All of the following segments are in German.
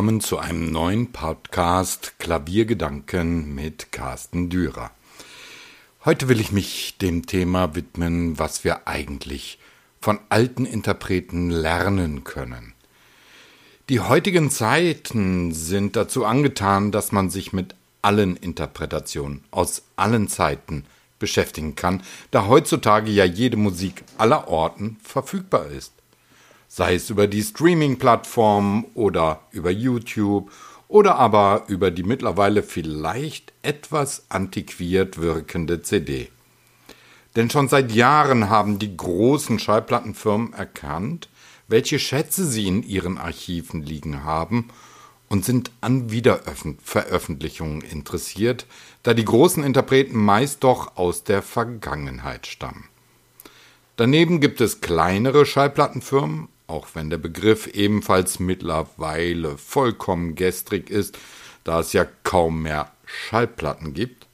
Willkommen zu einem neuen Podcast Klaviergedanken mit Carsten Dürer. Heute will ich mich dem Thema widmen, was wir eigentlich von alten Interpreten lernen können. Die heutigen Zeiten sind dazu angetan, dass man sich mit allen Interpretationen aus allen Zeiten beschäftigen kann, da heutzutage ja jede Musik aller Orten verfügbar ist sei es über die Streaming-Plattformen oder über YouTube oder aber über die mittlerweile vielleicht etwas antiquiert wirkende CD. Denn schon seit Jahren haben die großen Schallplattenfirmen erkannt, welche Schätze sie in ihren Archiven liegen haben und sind an Wiederveröffentlichungen interessiert, da die großen Interpreten meist doch aus der Vergangenheit stammen. Daneben gibt es kleinere Schallplattenfirmen, auch wenn der Begriff ebenfalls mittlerweile vollkommen gestrig ist, da es ja kaum mehr Schallplatten gibt,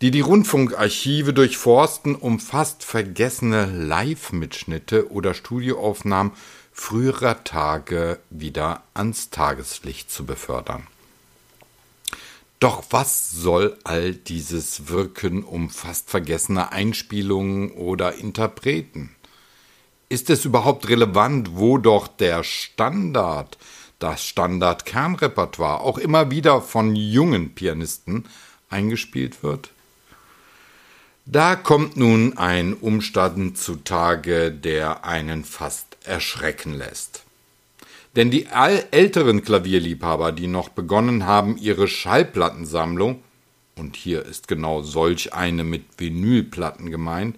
die die Rundfunkarchive durchforsten, um fast vergessene Live-Mitschnitte oder Studioaufnahmen früherer Tage wieder ans Tageslicht zu befördern. Doch was soll all dieses Wirken um fast vergessene Einspielungen oder Interpreten? Ist es überhaupt relevant, wo doch der Standard, das Standard-Kernrepertoire auch immer wieder von jungen Pianisten eingespielt wird? Da kommt nun ein Umstand zutage, der einen fast erschrecken lässt. Denn die älteren Klavierliebhaber, die noch begonnen haben, ihre Schallplattensammlung, und hier ist genau solch eine mit Vinylplatten gemeint,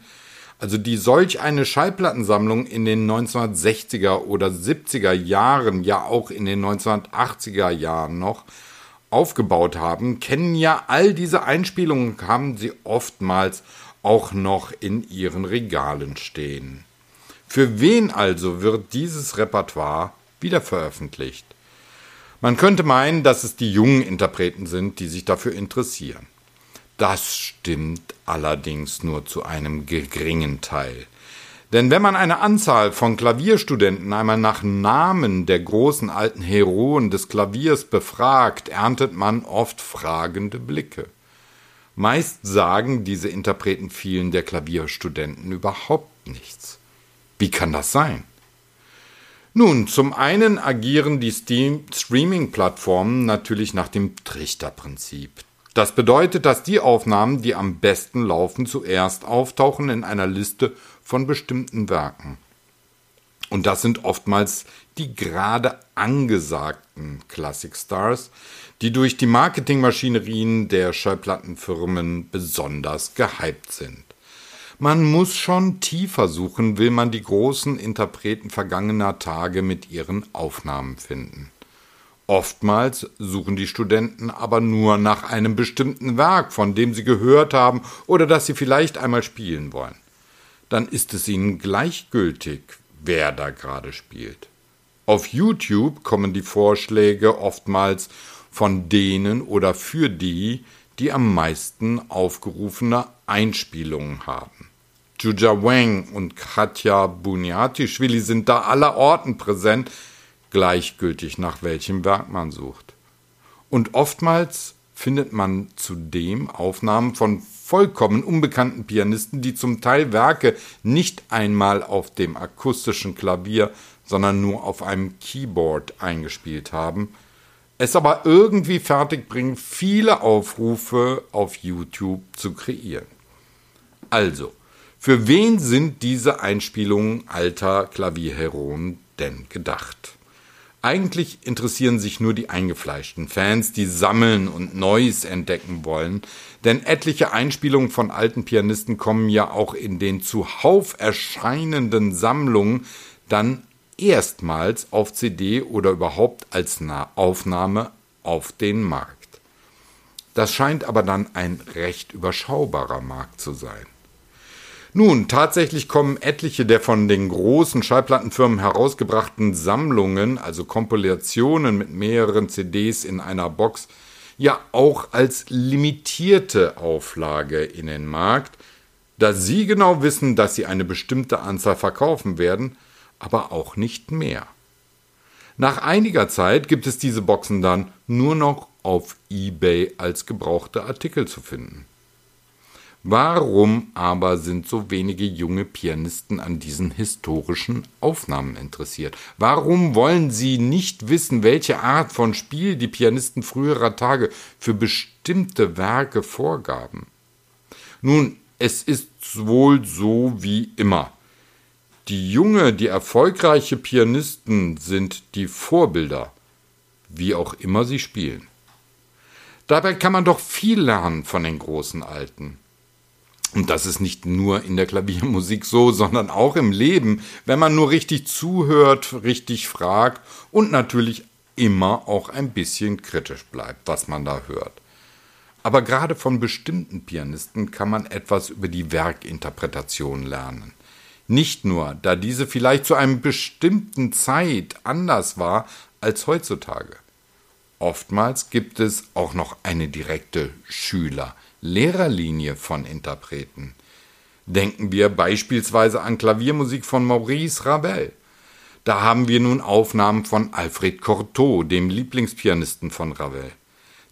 also die solch eine Schallplattensammlung in den 1960er oder 70er Jahren, ja auch in den 1980er Jahren noch aufgebaut haben, kennen ja all diese Einspielungen, haben sie oftmals auch noch in ihren Regalen stehen. Für wen also wird dieses Repertoire wieder veröffentlicht? Man könnte meinen, dass es die jungen Interpreten sind, die sich dafür interessieren. Das stimmt allerdings nur zu einem geringen Teil. Denn wenn man eine Anzahl von Klavierstudenten einmal nach Namen der großen alten Heroen des Klaviers befragt, erntet man oft fragende Blicke. Meist sagen diese Interpreten vielen der Klavierstudenten überhaupt nichts. Wie kann das sein? Nun, zum einen agieren die Streaming-Plattformen natürlich nach dem Trichterprinzip. Das bedeutet, dass die Aufnahmen, die am besten laufen, zuerst auftauchen in einer Liste von bestimmten Werken. Und das sind oftmals die gerade angesagten Classic Stars, die durch die Marketingmaschinerien der Schallplattenfirmen besonders gehypt sind. Man muss schon tiefer suchen, will man die großen Interpreten vergangener Tage mit ihren Aufnahmen finden. Oftmals suchen die Studenten aber nur nach einem bestimmten Werk, von dem sie gehört haben oder das sie vielleicht einmal spielen wollen. Dann ist es ihnen gleichgültig, wer da gerade spielt. Auf YouTube kommen die Vorschläge oftmals von denen oder für die, die am meisten aufgerufene Einspielungen haben. Juja Wang und Katja Buniatischwili sind da allerorten präsent, gleichgültig nach welchem Werk man sucht. Und oftmals findet man zudem Aufnahmen von vollkommen unbekannten Pianisten, die zum Teil Werke nicht einmal auf dem akustischen Klavier, sondern nur auf einem Keyboard eingespielt haben, es aber irgendwie fertigbringen, viele Aufrufe auf YouTube zu kreieren. Also, für wen sind diese Einspielungen alter Klavierheroen denn gedacht? Eigentlich interessieren sich nur die eingefleischten Fans, die sammeln und Neues entdecken wollen, denn etliche Einspielungen von alten Pianisten kommen ja auch in den zuhauf erscheinenden Sammlungen dann erstmals auf CD oder überhaupt als Aufnahme auf den Markt. Das scheint aber dann ein recht überschaubarer Markt zu sein. Nun, tatsächlich kommen etliche der von den großen Schallplattenfirmen herausgebrachten Sammlungen, also Kompilationen mit mehreren CDs in einer Box, ja auch als limitierte Auflage in den Markt, da sie genau wissen, dass sie eine bestimmte Anzahl verkaufen werden, aber auch nicht mehr. Nach einiger Zeit gibt es diese Boxen dann nur noch auf eBay als gebrauchte Artikel zu finden. Warum aber sind so wenige junge Pianisten an diesen historischen Aufnahmen interessiert? Warum wollen sie nicht wissen, welche Art von Spiel die Pianisten früherer Tage für bestimmte Werke vorgaben? Nun, es ist wohl so wie immer. Die junge, die erfolgreiche Pianisten sind die Vorbilder, wie auch immer sie spielen. Dabei kann man doch viel lernen von den großen Alten. Und das ist nicht nur in der Klaviermusik so, sondern auch im Leben, wenn man nur richtig zuhört, richtig fragt und natürlich immer auch ein bisschen kritisch bleibt, was man da hört. Aber gerade von bestimmten Pianisten kann man etwas über die Werkinterpretation lernen. Nicht nur, da diese vielleicht zu einer bestimmten Zeit anders war als heutzutage. Oftmals gibt es auch noch eine direkte Schüler- Lehrerlinie von Interpreten. Denken wir beispielsweise an Klaviermusik von Maurice Ravel. Da haben wir nun Aufnahmen von Alfred Cortot, dem Lieblingspianisten von Ravel.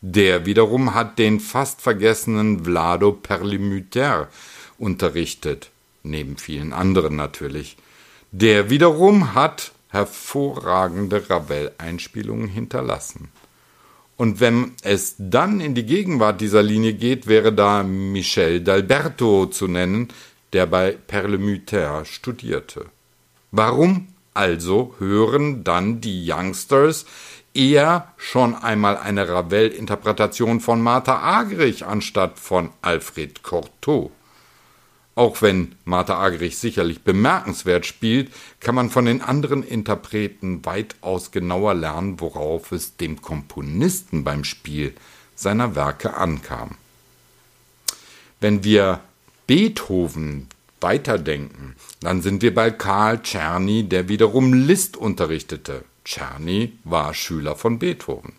Der wiederum hat den fast vergessenen Vlado Perlimuter unterrichtet, neben vielen anderen natürlich. Der wiederum hat hervorragende Ravel-Einspielungen hinterlassen. Und wenn es dann in die Gegenwart dieser Linie geht, wäre da Michel d'Alberto zu nennen, der bei Perlemuter studierte. Warum also hören dann die Youngsters eher schon einmal eine Ravel-Interpretation von Martha Agrich anstatt von Alfred Cortot? Auch wenn Martha Agrich sicherlich bemerkenswert spielt, kann man von den anderen Interpreten weitaus genauer lernen, worauf es dem Komponisten beim Spiel seiner Werke ankam. Wenn wir Beethoven weiterdenken, dann sind wir bei Karl Czerny, der wiederum Liszt unterrichtete. Czerny war Schüler von Beethoven.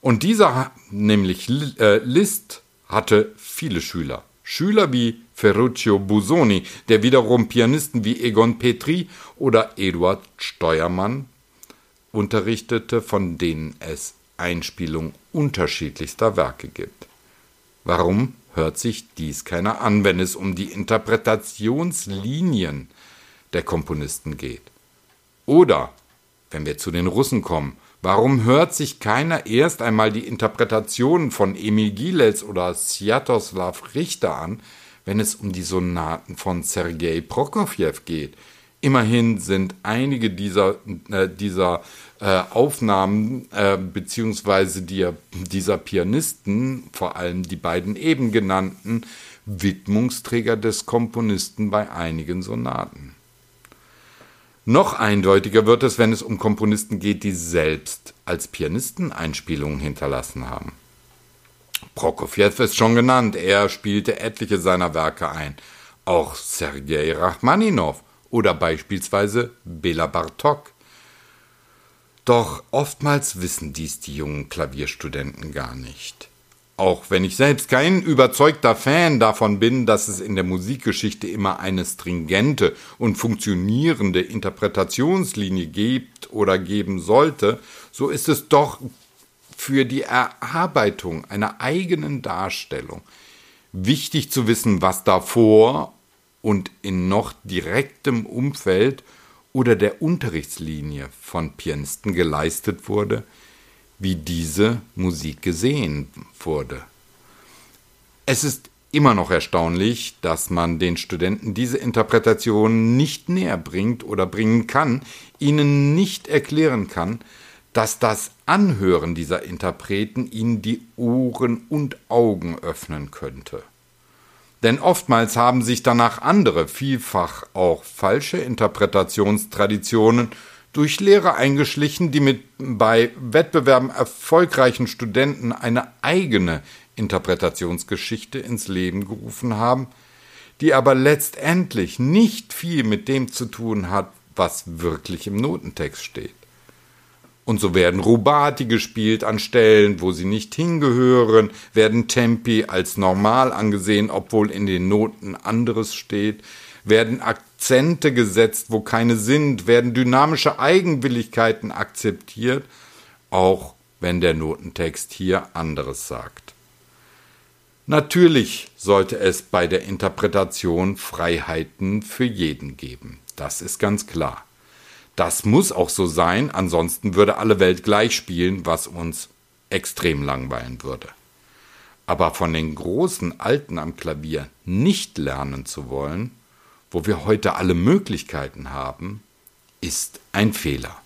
Und dieser, nämlich äh, Liszt, hatte viele Schüler. Schüler wie Ferruccio Busoni, der wiederum Pianisten wie Egon Petri oder Eduard Steuermann unterrichtete, von denen es Einspielungen unterschiedlichster Werke gibt. Warum hört sich dies keiner an, wenn es um die Interpretationslinien der Komponisten geht? Oder, wenn wir zu den Russen kommen, warum hört sich keiner erst einmal die Interpretationen von Emil Gilels oder Sviatoslav Richter an, wenn es um die Sonaten von Sergei Prokofjew geht. Immerhin sind einige dieser, äh, dieser äh, Aufnahmen äh, beziehungsweise die, dieser Pianisten, vor allem die beiden eben genannten, Widmungsträger des Komponisten bei einigen Sonaten. Noch eindeutiger wird es, wenn es um Komponisten geht, die selbst als Pianisten Einspielungen hinterlassen haben. Prokofjew ist schon genannt, er spielte etliche seiner Werke ein. Auch Sergei Rachmaninow oder beispielsweise Bela Bartok. Doch oftmals wissen dies die jungen Klavierstudenten gar nicht. Auch wenn ich selbst kein überzeugter Fan davon bin, dass es in der Musikgeschichte immer eine stringente und funktionierende Interpretationslinie gibt oder geben sollte, so ist es doch für die Erarbeitung einer eigenen Darstellung wichtig zu wissen, was davor und in noch direktem Umfeld oder der Unterrichtslinie von Pianisten geleistet wurde, wie diese Musik gesehen wurde. Es ist immer noch erstaunlich, dass man den Studenten diese Interpretation nicht näher bringt oder bringen kann, ihnen nicht erklären kann, dass das Anhören dieser Interpreten ihnen die Ohren und Augen öffnen könnte. Denn oftmals haben sich danach andere, vielfach auch falsche Interpretationstraditionen durch Lehrer eingeschlichen, die mit bei Wettbewerben erfolgreichen Studenten eine eigene Interpretationsgeschichte ins Leben gerufen haben, die aber letztendlich nicht viel mit dem zu tun hat, was wirklich im Notentext steht. Und so werden Rubati gespielt an Stellen, wo sie nicht hingehören, werden Tempi als normal angesehen, obwohl in den Noten anderes steht, werden Akzente gesetzt, wo keine sind, werden dynamische Eigenwilligkeiten akzeptiert, auch wenn der Notentext hier anderes sagt. Natürlich sollte es bei der Interpretation Freiheiten für jeden geben. Das ist ganz klar. Das muss auch so sein, ansonsten würde alle Welt gleich spielen, was uns extrem langweilen würde. Aber von den großen Alten am Klavier nicht lernen zu wollen, wo wir heute alle Möglichkeiten haben, ist ein Fehler.